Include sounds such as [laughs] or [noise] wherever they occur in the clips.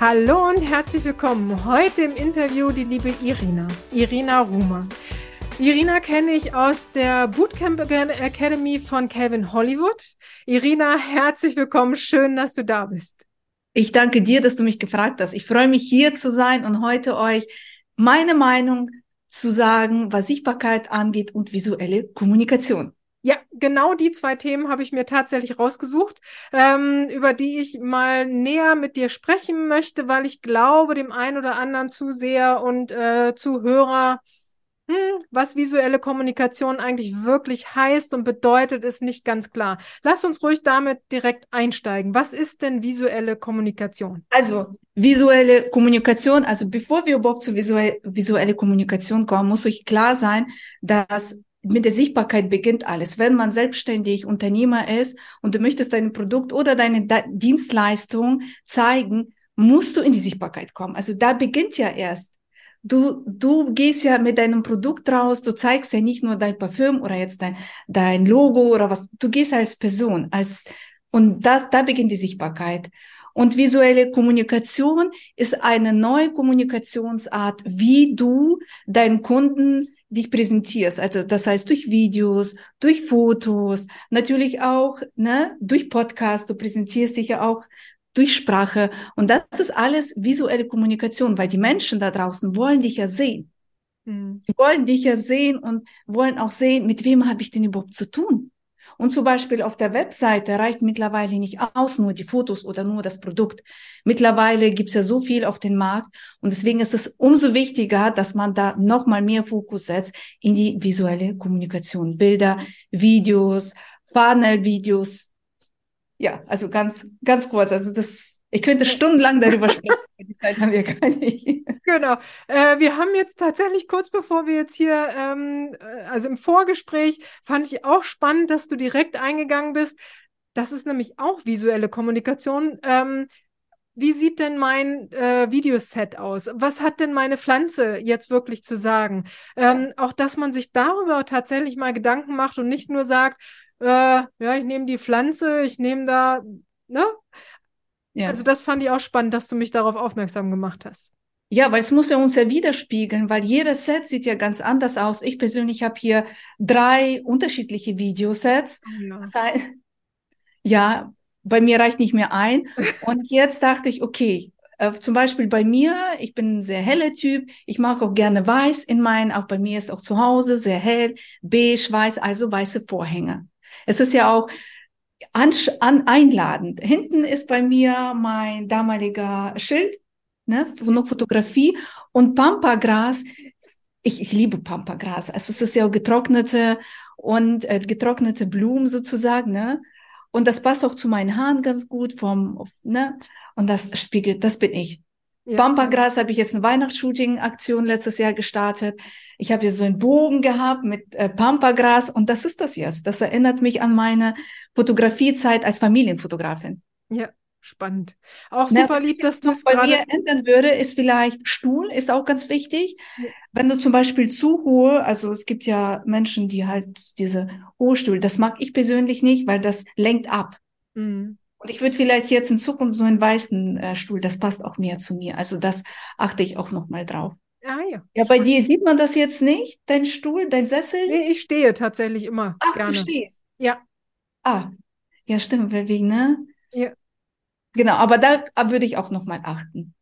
Hallo und herzlich willkommen. Heute im Interview die liebe Irina, Irina Rumer. Irina kenne ich aus der Bootcamp Academy von Calvin Hollywood. Irina, herzlich willkommen. Schön, dass du da bist. Ich danke dir, dass du mich gefragt hast. Ich freue mich hier zu sein und heute euch meine Meinung zu sagen, was Sichtbarkeit angeht und visuelle Kommunikation. Ja, genau die zwei Themen habe ich mir tatsächlich rausgesucht, ähm, über die ich mal näher mit dir sprechen möchte, weil ich glaube, dem einen oder anderen Zuseher und äh, Zuhörer hm, was visuelle Kommunikation eigentlich wirklich heißt und bedeutet, ist nicht ganz klar. Lass uns ruhig damit direkt einsteigen. Was ist denn visuelle Kommunikation? Also visuelle Kommunikation, also bevor wir überhaupt zu visuell, visuelle Kommunikation kommen, muss euch klar sein, dass mit der Sichtbarkeit beginnt alles. Wenn man selbstständig Unternehmer ist und du möchtest dein Produkt oder deine Dienstleistung zeigen, musst du in die Sichtbarkeit kommen. Also da beginnt ja erst du, du gehst ja mit deinem Produkt raus, du zeigst ja nicht nur dein Parfüm oder jetzt dein, dein Logo oder was, du gehst als Person, als, und das, da beginnt die Sichtbarkeit. Und visuelle Kommunikation ist eine neue Kommunikationsart, wie du deinen Kunden dich präsentierst. Also das heißt durch Videos, durch Fotos, natürlich auch ne, durch Podcast. Du präsentierst dich ja auch durch Sprache. Und das ist alles visuelle Kommunikation, weil die Menschen da draußen wollen dich ja sehen. Mhm. Die wollen dich ja sehen und wollen auch sehen, mit wem habe ich denn überhaupt zu tun. Und zum Beispiel auf der Webseite reicht mittlerweile nicht aus, nur die Fotos oder nur das Produkt. Mittlerweile gibt's ja so viel auf den Markt und deswegen ist es umso wichtiger, dass man da nochmal mehr Fokus setzt in die visuelle Kommunikation. Bilder, Videos, Funnel-Videos, ja, also ganz, ganz kurz. Also das, ich könnte stundenlang darüber [laughs] sprechen. Zeit haben wir gar nicht. Genau. Äh, wir haben jetzt tatsächlich kurz bevor wir jetzt hier, ähm, äh, also im Vorgespräch, fand ich auch spannend, dass du direkt eingegangen bist. Das ist nämlich auch visuelle Kommunikation. Ähm, wie sieht denn mein äh, Videoset aus? Was hat denn meine Pflanze jetzt wirklich zu sagen? Ähm, auch, dass man sich darüber tatsächlich mal Gedanken macht und nicht nur sagt, äh, ja, ich nehme die Pflanze, ich nehme da, ne? Ja. Also das fand ich auch spannend, dass du mich darauf aufmerksam gemacht hast. Ja, weil es muss ja uns ja widerspiegeln, weil jedes Set sieht ja ganz anders aus. Ich persönlich habe hier drei unterschiedliche Videosets. Ja. [laughs] ja, bei mir reicht nicht mehr ein. [laughs] Und jetzt dachte ich, okay, äh, zum Beispiel bei mir, ich bin ein sehr heller Typ. Ich mag auch gerne weiß in meinen. Auch bei mir ist auch zu Hause sehr hell, beige, weiß, also weiße Vorhänge. Es ist ja auch an, an, einladend. Hinten ist bei mir mein damaliger Schild, ne, noch Fotografie und Pampagras. Ich, ich liebe Pampagras. Also es ist ja getrocknete und äh, getrocknete Blumen sozusagen, ne? Und das passt auch zu meinen Haaren ganz gut vom, ne? Und das spiegelt, das bin ich. Ja. Pampagras habe ich jetzt eine Weihnachtsshooting-Aktion letztes Jahr gestartet. Ich habe hier so einen Bogen gehabt mit äh, Pampagras und das ist das jetzt. Das erinnert mich an meine Fotografiezeit als Familienfotografin. Ja, spannend. Auch super Na, lieb, dass du es bei mir ändern würde, ist vielleicht Stuhl, ist auch ganz wichtig. Ja. Wenn du zum Beispiel zu hohe, also es gibt ja Menschen, die halt diese hohe Stuhl, das mag ich persönlich nicht, weil das lenkt ab. Mhm. Und ich würde vielleicht jetzt in Zukunft so einen weißen äh, Stuhl, das passt auch mehr zu mir. Also das achte ich auch nochmal drauf. Ah, ja. Ja, bei dir sieht man das jetzt nicht, dein Stuhl, dein Sessel? Nee, ich stehe tatsächlich immer. Ach, gerne. du stehst. Ja. Ah, ja, stimmt, wegen, ne? Ja. Genau, aber da würde ich auch nochmal achten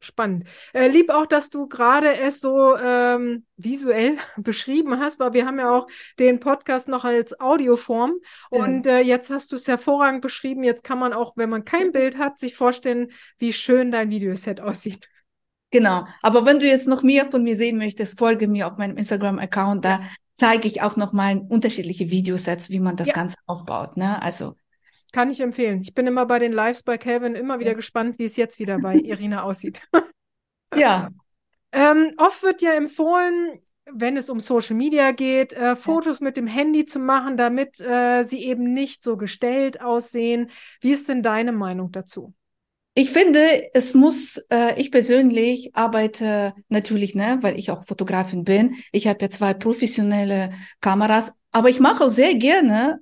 spannend. Äh, lieb auch, dass du gerade es so ähm, visuell [laughs] beschrieben hast, weil wir haben ja auch den Podcast noch als Audioform ja. und äh, jetzt hast du es hervorragend beschrieben. Jetzt kann man auch, wenn man kein Bild hat, sich vorstellen, wie schön dein Videoset aussieht. Genau. Aber wenn du jetzt noch mehr von mir sehen möchtest, folge mir auf meinem Instagram-Account. Da zeige ich auch noch mal unterschiedliche Videosets, wie man das ja. Ganze aufbaut. Ne? Also kann ich empfehlen. Ich bin immer bei den Lives bei Calvin immer wieder ja. gespannt, wie es jetzt wieder bei [laughs] Irina aussieht. ja. Ähm, oft wird ja empfohlen, wenn es um Social Media geht, äh, Fotos ja. mit dem Handy zu machen, damit äh, sie eben nicht so gestellt aussehen. Wie ist denn deine Meinung dazu? Ich finde, es muss, äh, ich persönlich arbeite natürlich, ne, weil ich auch Fotografin bin. Ich habe ja zwei professionelle Kameras, aber ich mache auch sehr gerne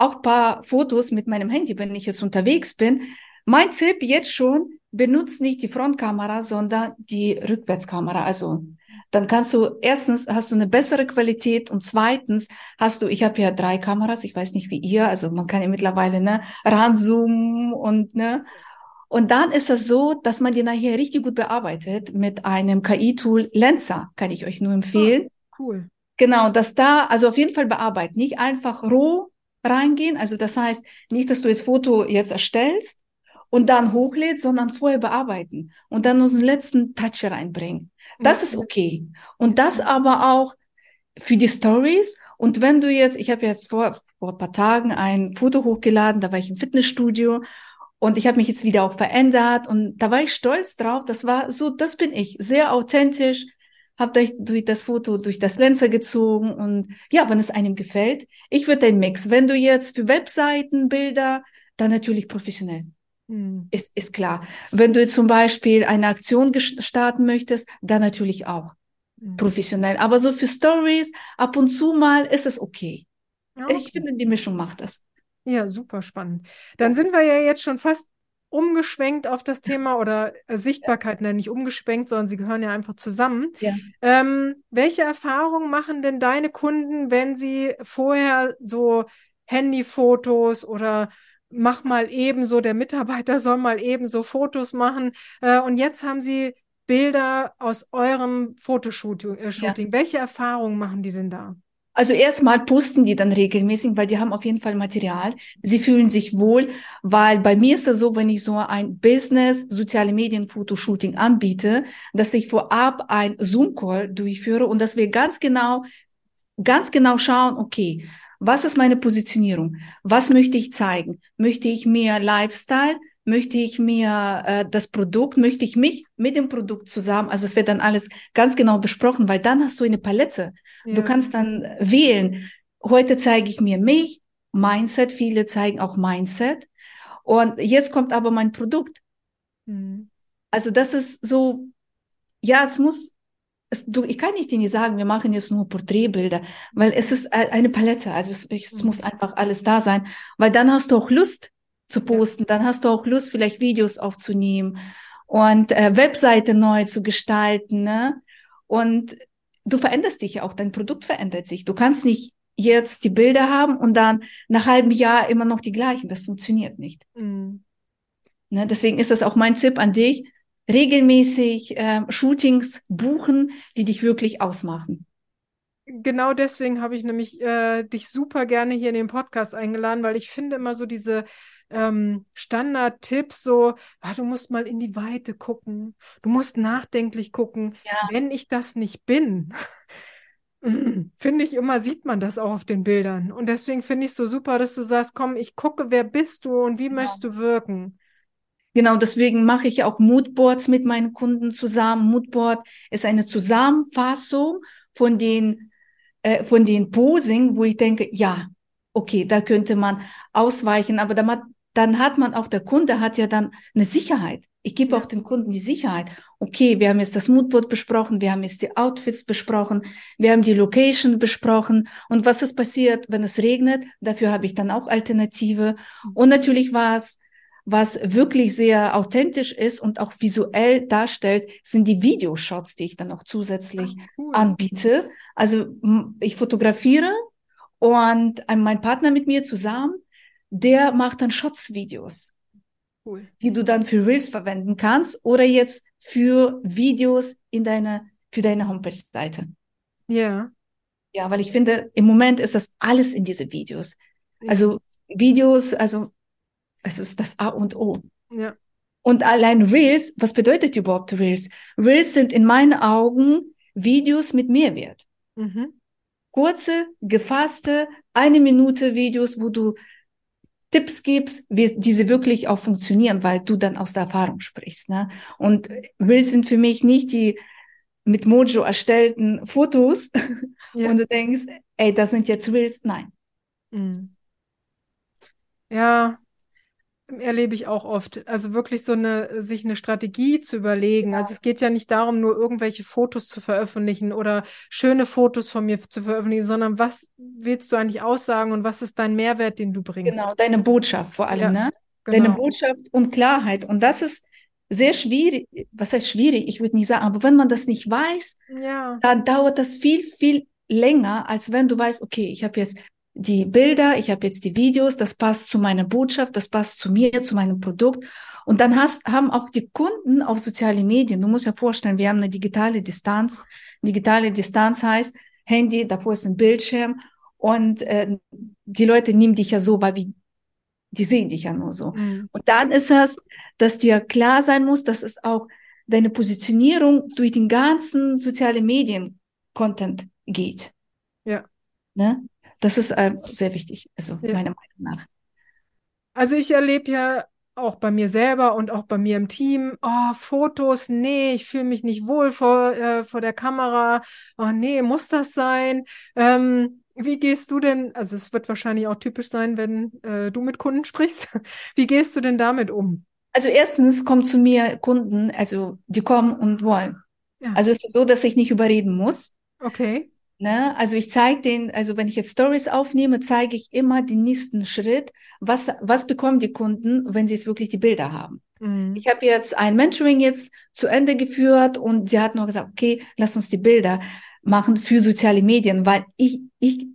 auch paar Fotos mit meinem Handy, wenn ich jetzt unterwegs bin, mein Tipp jetzt schon, benutzt nicht die Frontkamera, sondern die Rückwärtskamera. Also dann kannst du erstens hast du eine bessere Qualität und zweitens hast du, ich habe ja drei Kameras, ich weiß nicht wie ihr, also man kann ja mittlerweile ne ranzoomen und ne und dann ist es so, dass man die nachher richtig gut bearbeitet mit einem KI-Tool Lensa, kann ich euch nur empfehlen. Oh, cool. Genau, dass da also auf jeden Fall bearbeiten, nicht einfach roh reingehen. Also das heißt nicht, dass du das Foto jetzt erstellst und dann hochlädst, sondern vorher bearbeiten und dann den letzten Touch reinbringen. Das ist okay. Und das aber auch für die Stories. Und wenn du jetzt, ich habe jetzt vor, vor ein paar Tagen ein Foto hochgeladen, da war ich im Fitnessstudio und ich habe mich jetzt wieder auch verändert und da war ich stolz drauf. Das war so, das bin ich, sehr authentisch. Hab durch, durch das Foto durch das Lenzer gezogen und ja, wenn es einem gefällt, ich würde den Mix. Wenn du jetzt für Webseiten Bilder, dann natürlich professionell. Hm. Ist, ist klar. Wenn du jetzt zum Beispiel eine Aktion starten möchtest, dann natürlich auch hm. professionell. Aber so für Stories, ab und zu mal ist es okay. okay. Ich finde, die Mischung macht das. Ja, super spannend. Dann sind wir ja jetzt schon fast umgeschwenkt auf das Thema oder äh, Sichtbarkeit, ja. nicht umgeschwenkt, sondern sie gehören ja einfach zusammen. Ja. Ähm, welche Erfahrungen machen denn deine Kunden, wenn sie vorher so Handyfotos oder mach mal ebenso, der Mitarbeiter soll mal ebenso Fotos machen. Äh, und jetzt haben Sie Bilder aus eurem Fotoshooting. Äh, ja. Welche Erfahrungen machen die denn da? Also erstmal posten die dann regelmäßig, weil die haben auf jeden Fall Material. Sie fühlen sich wohl, weil bei mir ist es so, wenn ich so ein Business, soziale Medien, Fotoshooting anbiete, dass ich vorab ein Zoom-Call durchführe und dass wir ganz genau, ganz genau schauen, okay, was ist meine Positionierung? Was möchte ich zeigen? Möchte ich mehr Lifestyle? Möchte ich mir äh, das Produkt, möchte ich mich mit dem Produkt zusammen, also es wird dann alles ganz genau besprochen, weil dann hast du eine Palette. Ja. Du kannst dann wählen. Heute zeige ich mir mich, Mindset, viele zeigen auch Mindset. Und jetzt kommt aber mein Produkt. Mhm. Also das ist so, ja, es muss es, du, ich kann nicht dir nicht sagen, wir machen jetzt nur Porträtbilder, weil es ist eine Palette. Also es, es muss mhm. einfach alles da sein, weil dann hast du auch Lust zu posten, dann hast du auch Lust, vielleicht Videos aufzunehmen und äh, Webseite neu zu gestalten. Ne? Und du veränderst dich ja auch, dein Produkt verändert sich. Du kannst nicht jetzt die Bilder haben und dann nach halbem Jahr immer noch die gleichen. Das funktioniert nicht. Mhm. Ne? Deswegen ist das auch mein Tipp an dich regelmäßig äh, Shootings buchen, die dich wirklich ausmachen. Genau deswegen habe ich nämlich äh, dich super gerne hier in den Podcast eingeladen, weil ich finde immer so diese ähm, Standard-Tipps, so, ah, du musst mal in die Weite gucken, du musst nachdenklich gucken. Ja. Wenn ich das nicht bin, [clears throat] finde ich immer, sieht man das auch auf den Bildern. Und deswegen finde ich es so super, dass du sagst, komm, ich gucke, wer bist du und wie ja. möchtest du wirken. Genau, deswegen mache ich auch Moodboards mit meinen Kunden zusammen. Moodboard ist eine Zusammenfassung von den, äh, von den Posing, wo ich denke, ja, okay, da könnte man ausweichen, aber hat, dann hat man auch, der Kunde hat ja dann eine Sicherheit. Ich gebe auch dem Kunden die Sicherheit. Okay, wir haben jetzt das Moodboard besprochen, wir haben jetzt die Outfits besprochen, wir haben die Location besprochen und was ist passiert, wenn es regnet? Dafür habe ich dann auch Alternative. Und natürlich war es was wirklich sehr authentisch ist und auch visuell darstellt, sind die Videoshots, die ich dann auch zusätzlich Ach, cool. anbiete. Also ich fotografiere und mein Partner mit mir zusammen, der macht dann Shots-Videos, cool. die du dann für Reels verwenden kannst oder jetzt für Videos in deiner, für deine Homepage-Seite. Ja. Ja, weil ich finde, im Moment ist das alles in diese Videos. Ja. Also Videos, also es ist das A und O. Ja. Und allein Reels, was bedeutet überhaupt Reels? Reels sind in meinen Augen Videos mit Mehrwert. Mhm. Kurze, gefasste, eine Minute Videos, wo du Tipps gibst, wie diese wirklich auch funktionieren, weil du dann aus der Erfahrung sprichst. Ne? Und Reels sind für mich nicht die mit Mojo erstellten Fotos [laughs] ja. und du denkst, ey, das sind jetzt Reels. Nein. Mhm. Ja, erlebe ich auch oft. Also wirklich so eine, sich eine Strategie zu überlegen. Ja. Also es geht ja nicht darum, nur irgendwelche Fotos zu veröffentlichen oder schöne Fotos von mir zu veröffentlichen, sondern was willst du eigentlich aussagen und was ist dein Mehrwert, den du bringst? Genau, deine Botschaft vor allem, ja. ne? genau. deine Botschaft und Klarheit. Und das ist sehr schwierig. Was heißt schwierig? Ich würde nicht sagen, aber wenn man das nicht weiß, ja. dann dauert das viel, viel länger, als wenn du weißt, okay, ich habe jetzt die Bilder, ich habe jetzt die Videos, das passt zu meiner Botschaft, das passt zu mir, zu meinem Produkt. Und dann hast, haben auch die Kunden auf soziale Medien, du musst ja vorstellen, wir haben eine digitale Distanz. Digitale Distanz heißt, Handy, davor ist ein Bildschirm und äh, die Leute nehmen dich ja so, weil wie, die sehen dich ja nur so. Mhm. Und dann ist es, dass dir klar sein muss, dass es auch deine Positionierung durch den ganzen soziale Medien Content geht. Ja. Ne? Das ist äh, sehr wichtig, also ja. meiner Meinung nach. Also ich erlebe ja auch bei mir selber und auch bei mir im Team, oh, Fotos, nee, ich fühle mich nicht wohl vor, äh, vor der Kamera, oh nee, muss das sein? Ähm, wie gehst du denn, also es wird wahrscheinlich auch typisch sein, wenn äh, du mit Kunden sprichst, [laughs] wie gehst du denn damit um? Also erstens kommen zu mir Kunden, also die kommen und wollen. Ja. Also es ist so, dass ich nicht überreden muss. Okay. Ne? Also ich zeige den, also wenn ich jetzt Stories aufnehme, zeige ich immer den nächsten Schritt. Was, was bekommen die Kunden, wenn sie jetzt wirklich die Bilder haben? Mhm. Ich habe jetzt ein Mentoring jetzt zu Ende geführt und sie hat nur gesagt, okay, lass uns die Bilder machen für soziale Medien, weil ich, ich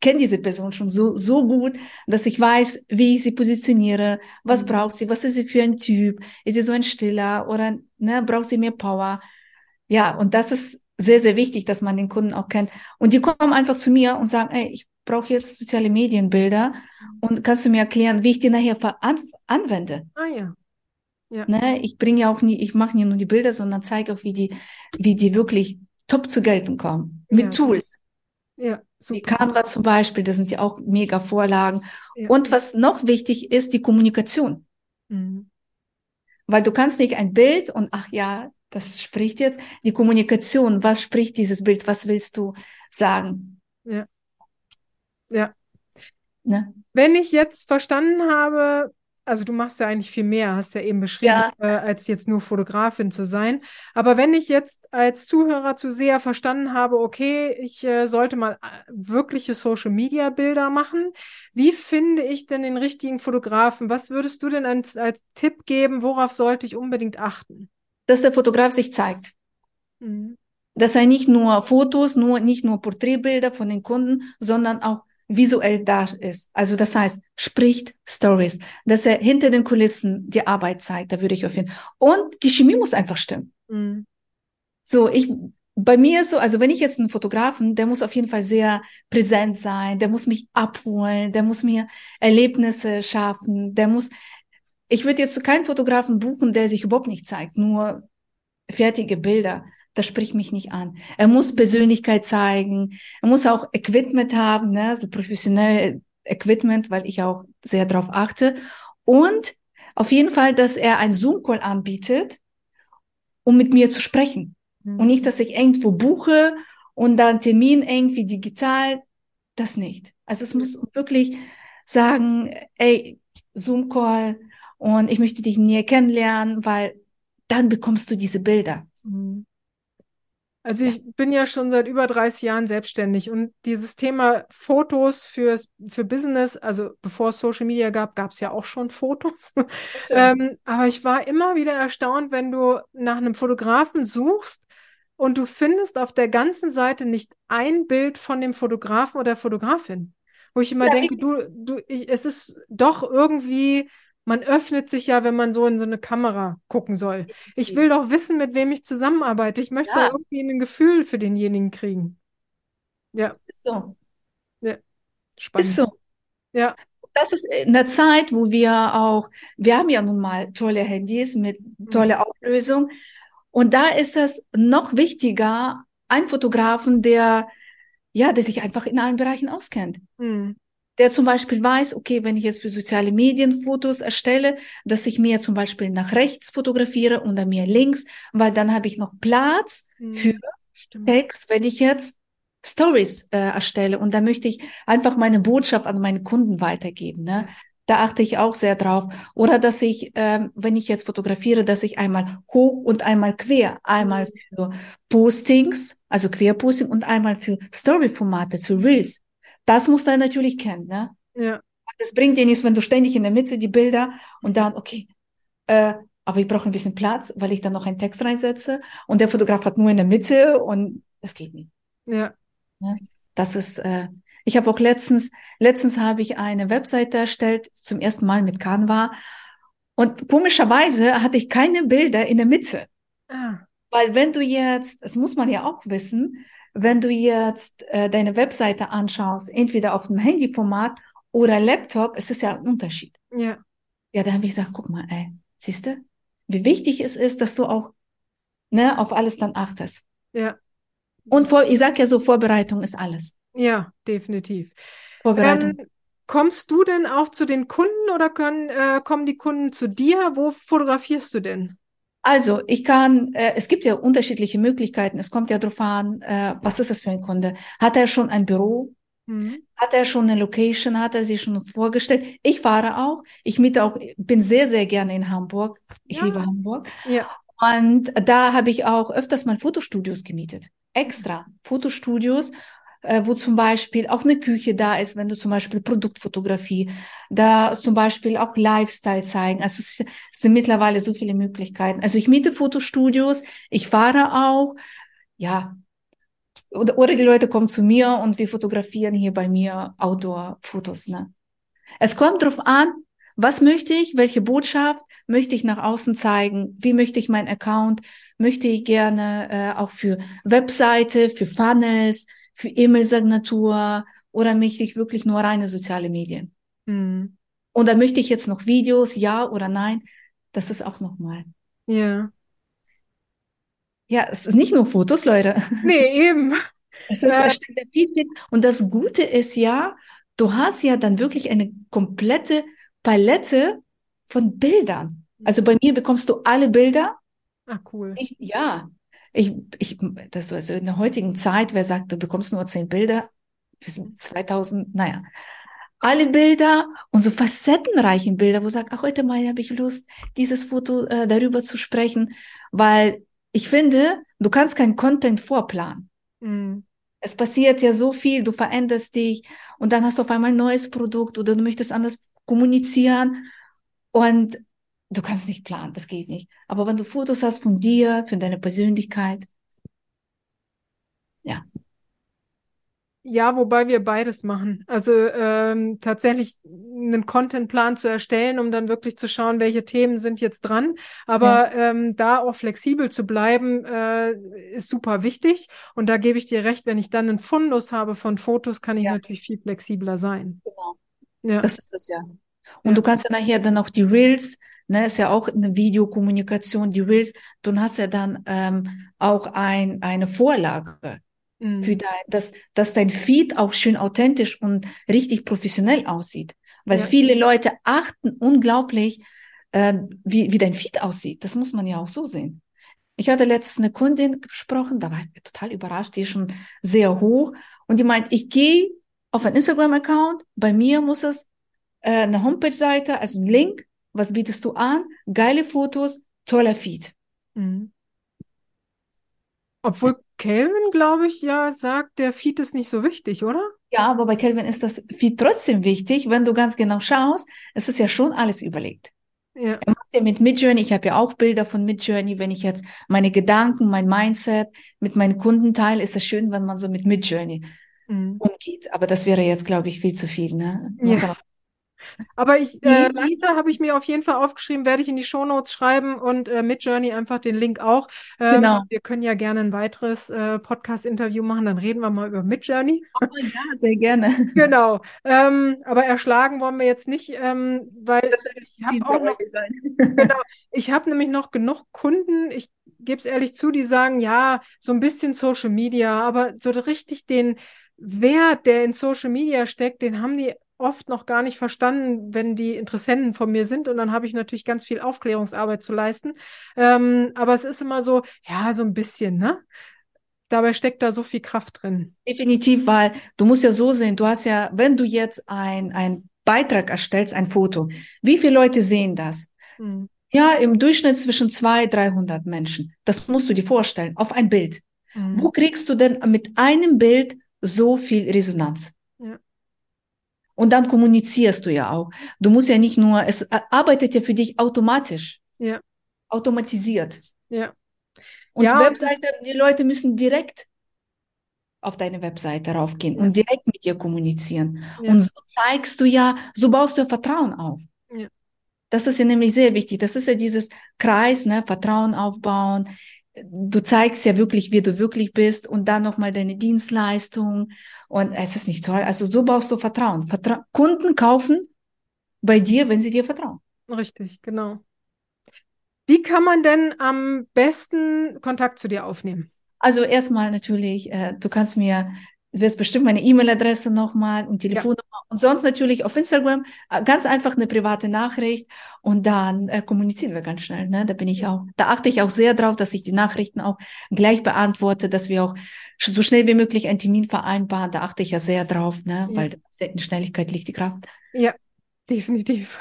kenne diese Person schon so, so gut, dass ich weiß, wie ich sie positioniere, was mhm. braucht sie, was ist sie für ein Typ, ist sie so ein Stiller oder ne, braucht sie mehr Power? Ja, und das ist sehr, sehr wichtig, dass man den Kunden auch kennt. Und die kommen einfach zu mir und sagen, ey, ich brauche jetzt soziale Medienbilder und kannst du mir erklären, wie ich die nachher an anwende? Ah ja. ja. Ne, ich bringe ja auch nie, ich mache nicht nur die Bilder, sondern zeige auch, wie die, wie die wirklich top zu gelten kommen. Mit ja. Tools. Ja, super. Wie Canva zum Beispiel, das sind ja auch mega Vorlagen. Ja. Und was noch wichtig ist, die Kommunikation. Mhm. Weil du kannst nicht ein Bild und ach ja, das spricht jetzt die Kommunikation. Was spricht dieses Bild? Was willst du sagen? Ja. Ja. Ne? Wenn ich jetzt verstanden habe, also du machst ja eigentlich viel mehr, hast ja eben beschrieben, ja. Äh, als jetzt nur Fotografin zu sein. Aber wenn ich jetzt als Zuhörer zu sehr verstanden habe, okay, ich äh, sollte mal äh, wirkliche Social-Media-Bilder machen, wie finde ich denn den richtigen Fotografen? Was würdest du denn als, als Tipp geben? Worauf sollte ich unbedingt achten? Dass der Fotograf sich zeigt. Mhm. Dass er nicht nur Fotos, nur, nicht nur Porträtbilder von den Kunden, sondern auch visuell da ist. Also das heißt, spricht Stories, dass er hinter den Kulissen die Arbeit zeigt, da würde ich auf jeden Fall. Und die Chemie muss einfach stimmen. Mhm. So, ich, bei mir ist so, also wenn ich jetzt einen Fotografen, der muss auf jeden Fall sehr präsent sein, der muss mich abholen, der muss mir Erlebnisse schaffen, der muss, ich würde jetzt keinen Fotografen buchen, der sich überhaupt nicht zeigt, nur fertige Bilder. Das spricht mich nicht an. Er muss Persönlichkeit zeigen. Er muss auch Equipment haben, ne, so professionelle Equipment, weil ich auch sehr darauf achte. Und auf jeden Fall, dass er einen Zoom-Call anbietet, um mit mir zu sprechen. Mhm. Und nicht, dass ich irgendwo buche und dann Termin irgendwie digital. Das nicht. Also es muss wirklich sagen, ey, Zoom-Call, und ich möchte dich näher kennenlernen, weil dann bekommst du diese Bilder. Mhm. Also ich bin ja schon seit über 30 Jahren selbstständig und dieses Thema Fotos für, für Business, also bevor es Social Media gab, gab es ja auch schon Fotos. [laughs] ähm, aber ich war immer wieder erstaunt, wenn du nach einem Fotografen suchst und du findest auf der ganzen Seite nicht ein Bild von dem Fotografen oder Fotografin. Wo ich immer ja, denke, du, du, ich, es ist doch irgendwie man öffnet sich ja, wenn man so in so eine Kamera gucken soll. Ich will doch wissen, mit wem ich zusammenarbeite. Ich möchte ja. irgendwie ein Gefühl für denjenigen kriegen. Ja. Ist so. Ja. Spannend. Ist so. Ja. Das ist in der Zeit, wo wir auch, wir haben ja nun mal tolle Handys mit mhm. toller Auflösung. Und da ist es noch wichtiger, ein Fotografen, der, ja, der sich einfach in allen Bereichen auskennt. Mhm der zum Beispiel weiß, okay, wenn ich jetzt für soziale Medien Fotos erstelle, dass ich mir zum Beispiel nach rechts fotografiere und dann mir links, weil dann habe ich noch Platz mhm. für Stimmt. Text, wenn ich jetzt Stories äh, erstelle und da möchte ich einfach meine Botschaft an meine Kunden weitergeben. Ne? Da achte ich auch sehr drauf. Oder dass ich, ähm, wenn ich jetzt fotografiere, dass ich einmal hoch und einmal quer, einmal mhm. für Postings, also Querposting und einmal für Story-Formate, für Reels das muss er natürlich kennen, ne? Ja. Das bringt dir nichts, wenn du ständig in der Mitte die Bilder und dann, okay, äh, aber ich brauche ein bisschen Platz, weil ich dann noch einen Text reinsetze und der Fotograf hat nur in der Mitte und es geht nicht. Ja. ja das ist, äh, ich habe auch letztens, letztens habe ich eine Webseite erstellt, zum ersten Mal mit Canva und komischerweise hatte ich keine Bilder in der Mitte. Ah. Weil wenn du jetzt, das muss man ja auch wissen, wenn du jetzt äh, deine Webseite anschaust, entweder auf dem Handyformat oder Laptop, es ist ja ein Unterschied. Ja. Ja, da habe ich gesagt, guck mal, ey, siehst du, wie wichtig es ist, dass du auch ne, auf alles dann achtest. Ja. Und vor, ich sag ja so, Vorbereitung ist alles. Ja, definitiv. Vorbereitung. Ähm, kommst du denn auch zu den Kunden oder können, äh, kommen die Kunden zu dir? Wo fotografierst du denn? Also, ich kann, äh, es gibt ja unterschiedliche Möglichkeiten. Es kommt ja darauf an, äh, was ist das für ein Kunde? Hat er schon ein Büro? Mhm. Hat er schon eine Location? Hat er sich schon vorgestellt? Ich fahre auch. Ich miete auch, bin sehr, sehr gerne in Hamburg. Ich ja. liebe Hamburg. Ja. Und da habe ich auch öfters mal Fotostudios gemietet. Extra Fotostudios, wo zum Beispiel auch eine Küche da ist, wenn du zum Beispiel Produktfotografie, da zum Beispiel auch Lifestyle zeigen. Also es sind mittlerweile so viele Möglichkeiten. Also ich miete Fotostudios, ich fahre auch, ja. Oder, oder die Leute kommen zu mir und wir fotografieren hier bei mir Outdoor-Fotos. Ne? Es kommt drauf an, was möchte ich? Welche Botschaft möchte ich nach außen zeigen? Wie möchte ich meinen Account? Möchte ich gerne äh, auch für Webseite, für Funnels, für E-Mail-Signatur oder möchte ich wirklich nur reine soziale Medien? Mhm. Und dann möchte ich jetzt noch Videos, ja oder nein? Das ist auch nochmal. Ja. Ja, es ist nicht nur Fotos, Leute. Nee, eben. [laughs] Es ist ja. viel, viel. Und das Gute ist ja, du hast ja dann wirklich eine komplette Palette von Bildern. Also bei mir bekommst du alle Bilder. Ah, cool. Ich, ja, ich, ich, das also in der heutigen Zeit, wer sagt, du bekommst nur zehn Bilder, wir sind 2000, naja, alle Bilder und so facettenreichen Bilder, wo sagt, ach, heute mal habe ich Lust, dieses Foto äh, darüber zu sprechen, weil ich finde, du kannst keinen Content vorplanen. Mhm. Es passiert ja so viel, du veränderst dich und dann hast du auf einmal ein neues Produkt oder du möchtest anders kommunizieren und Du kannst nicht planen, das geht nicht. Aber wenn du Fotos hast von dir, von deiner Persönlichkeit, ja. Ja, wobei wir beides machen. Also ähm, tatsächlich einen Contentplan zu erstellen, um dann wirklich zu schauen, welche Themen sind jetzt dran. Aber ja. ähm, da auch flexibel zu bleiben, äh, ist super wichtig. Und da gebe ich dir recht, wenn ich dann einen Fundus habe von Fotos, kann ich ja. natürlich viel flexibler sein. Genau. Ja. Das ist das ja. Und ja. du kannst ja nachher dann auch die Reels ne, ist ja auch eine Videokommunikation, die Reels, du hast ja dann ähm, auch ein, eine Vorlage mhm. für dein, dass, dass dein Feed auch schön authentisch und richtig professionell aussieht. Weil ja. viele Leute achten unglaublich, äh, wie, wie dein Feed aussieht. Das muss man ja auch so sehen. Ich hatte letztens eine Kundin gesprochen, da war ich total überrascht, die ist schon sehr hoch und die meint, ich gehe auf einen Instagram-Account, bei mir muss es äh, eine Homepage-Seite, also ein Link was bietest du an? Geile Fotos, toller Feed. Mhm. Obwohl Kelvin, glaube ich, ja sagt, der Feed ist nicht so wichtig, oder? Ja, aber bei Kelvin ist das Feed trotzdem wichtig, wenn du ganz genau schaust. Es ist ja schon alles überlegt. Ja. Er macht ja mit Midjourney, ich habe ja auch Bilder von Midjourney, wenn ich jetzt meine Gedanken, mein Mindset mit meinen Kunden teile, ist es schön, wenn man so mit Midjourney mhm. umgeht. Aber das wäre jetzt, glaube ich, viel zu viel. Ne? Ja. Aber ich, äh, habe ich mir auf jeden Fall aufgeschrieben, werde ich in die Shownotes schreiben und äh, mit Journey einfach den Link auch. Ähm, genau. Wir können ja gerne ein weiteres äh, Podcast-Interview machen, dann reden wir mal über Midjourney. Oh ja, sehr gerne. Genau. Ähm, aber erschlagen wollen wir jetzt nicht, ähm, weil ich habe auch noch, genau, ich habe nämlich noch genug Kunden, ich gebe es ehrlich zu, die sagen, ja, so ein bisschen Social Media, aber so richtig den Wert, der in Social Media steckt, den haben die oft noch gar nicht verstanden, wenn die Interessenten von mir sind. Und dann habe ich natürlich ganz viel Aufklärungsarbeit zu leisten. Ähm, aber es ist immer so, ja, so ein bisschen, ne? Dabei steckt da so viel Kraft drin. Definitiv, weil du musst ja so sehen, du hast ja, wenn du jetzt ein, ein Beitrag erstellst, ein Foto, wie viele Leute sehen das? Hm. Ja, im Durchschnitt zwischen 200, 300 Menschen. Das musst du dir vorstellen, auf ein Bild. Hm. Wo kriegst du denn mit einem Bild so viel Resonanz? Und dann kommunizierst du ja auch. Du musst ja nicht nur, es arbeitet ja für dich automatisch. Ja. Automatisiert. Ja. Und Ja, Webseite, die Leute müssen direkt auf deine Webseite raufgehen Ja. und direkt mit dir kommunizieren. Ja. Und so zeigst du ja, so baust du ja Vertrauen auf. Ja. Das ist ja nämlich sehr wichtig. Das ist ja dieses Kreis, ne, Vertrauen aufbauen. Du zeigst ja wirklich, wie du wirklich bist und dann nochmal deine Dienstleistung. Und es ist nicht toll. Also so baust du Vertrauen. Vertra Kunden kaufen bei dir, wenn sie dir vertrauen. Richtig, genau. Wie kann man denn am besten Kontakt zu dir aufnehmen? Also erstmal natürlich, äh, du kannst mir, du wirst bestimmt meine E-Mail-Adresse nochmal und Telefonnummer und sonst natürlich auf Instagram äh, ganz einfach eine private Nachricht und dann äh, kommunizieren wir ganz schnell. Ne? Da bin ich auch, da achte ich auch sehr drauf, dass ich die Nachrichten auch gleich beantworte, dass wir auch so schnell wie möglich einen Termin vereinbaren. Da achte ich ja sehr drauf, ne? Ja. weil in Schnelligkeit liegt die Kraft. Ja, definitiv.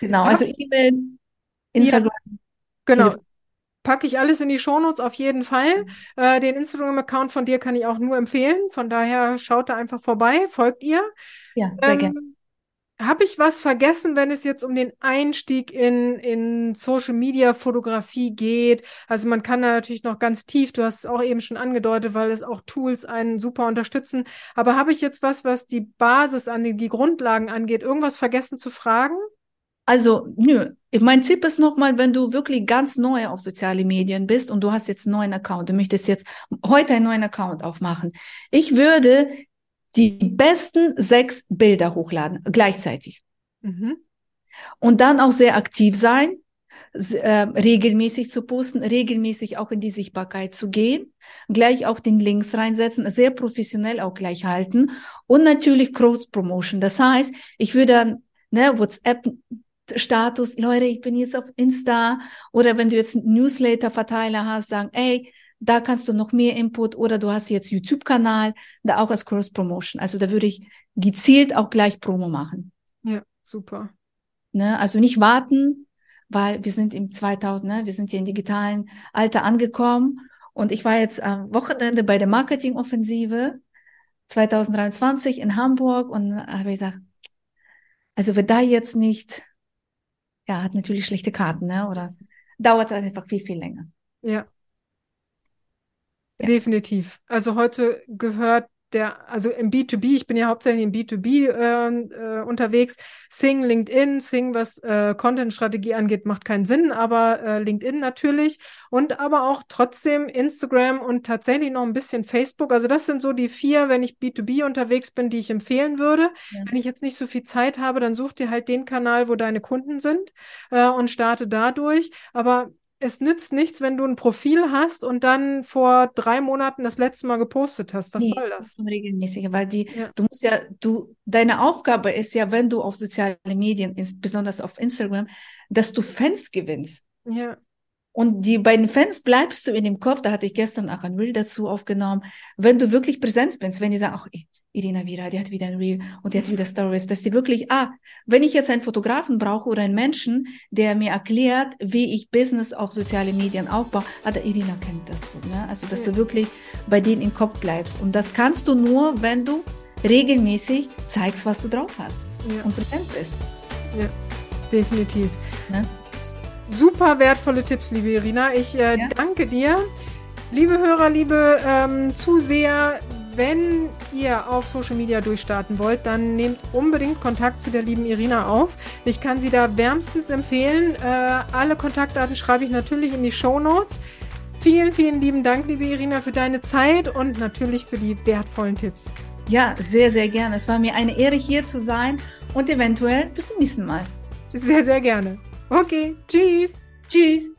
Genau, Ja. also E-Mail, Instagram. Genau. Telefon- Packe ich alles in die Shownotes auf jeden Fall. Äh, den Instagram-Account von dir kann ich auch nur empfehlen. Von daher schaut da einfach vorbei, folgt ihr. Ja, sehr gerne. Ähm, habe ich was vergessen, wenn es jetzt um den Einstieg in, in Social Media Fotografie geht? Also man kann da natürlich noch ganz tief, du hast es auch eben schon angedeutet, weil es auch Tools einen super unterstützen. Aber habe ich jetzt was, was die Basis an die Grundlagen angeht, irgendwas vergessen zu fragen? Also, nö. Mein Tipp ist nochmal, wenn du wirklich ganz neu auf soziale Medien bist und du hast jetzt einen neuen Account, du möchtest jetzt heute einen neuen Account aufmachen. Ich würde die besten sechs Bilder hochladen, gleichzeitig. Mhm. Und dann auch sehr aktiv sein, äh, regelmäßig zu posten, regelmäßig auch in die Sichtbarkeit zu gehen, gleich auch den Links reinsetzen, sehr professionell auch gleich halten und natürlich Cross-Promotion. Das heißt, ich würde dann ne, WhatsApp Status, Leute, ich bin jetzt auf Insta oder wenn du jetzt einen Newsletter-Verteiler hast, sagen, ey, da kannst du noch mehr Input oder du hast jetzt YouTube-Kanal, da auch als Cross-Promotion. Also da würde ich gezielt auch gleich Promo machen. Ja, super. Ne? Also nicht warten, weil wir sind im 2000, ne? wir sind hier im digitalen Alter angekommen und ich war jetzt am Wochenende bei der Marketingoffensive 2023 in Hamburg und habe gesagt, also wer da jetzt nicht, ja, hat natürlich schlechte Karten, ne? oder dauert das einfach viel, viel länger. Ja. Ja. Definitiv. Also heute gehört der, also im B2B, ich bin ja hauptsächlich im B2B ähm, äh, unterwegs. Sing, LinkedIn, Sing, was äh, Content-Strategie angeht, macht keinen Sinn, aber äh, LinkedIn natürlich und aber auch trotzdem Instagram und tatsächlich noch ein bisschen Facebook. Also das sind so die vier, wenn ich B2B unterwegs bin, die ich empfehlen würde. Ja. Wenn ich jetzt nicht so viel Zeit habe, dann such dir halt den Kanal, wo deine Kunden sind äh, und starte dadurch. Aber es nützt nichts, wenn du ein Profil hast und dann vor drei Monaten das letzte Mal gepostet hast. Was Nee, soll das? Regelmäßig, weil die, Ja. du musst ja, du, deine Aufgabe ist ja, wenn du auf soziale Medien, besonders auf Instagram, dass du Fans gewinnst. Ja, Und die, bei den Fans bleibst du in dem Kopf, da hatte ich gestern auch ein Reel dazu aufgenommen, wenn du wirklich präsent bist, wenn die sagen, ach, Irina wieder, die hat wieder ein Reel und die hat wieder Stories, dass die wirklich, ah, wenn ich jetzt einen Fotografen brauche oder einen Menschen, der mir erklärt, wie ich Business auf soziale Medien aufbaue, ah, der Irina kennt das so, ne? Also, dass Ja. du wirklich bei denen im Kopf bleibst. Und das kannst du nur, wenn du regelmäßig zeigst, was du drauf hast ja, und präsent bist. ja, definitiv. Ne? Super wertvolle Tipps, liebe Irina. Ich äh, Ja. danke dir. Liebe Hörer, liebe ähm, Zuseher, wenn ihr auf Social Media durchstarten wollt, dann nehmt unbedingt Kontakt zu der lieben Irina auf. Ich kann sie da wärmstens empfehlen. Äh, alle Kontaktdaten schreibe ich natürlich in die Show Notes. Vielen, vielen lieben Dank, liebe Irina, für deine Zeit und natürlich für die wertvollen Tipps. Ja, sehr, sehr gerne. Es war mir eine Ehre, hier zu sein und eventuell bis zum nächsten Mal. Sehr, sehr gerne. Okay, tschüss. Tschüss.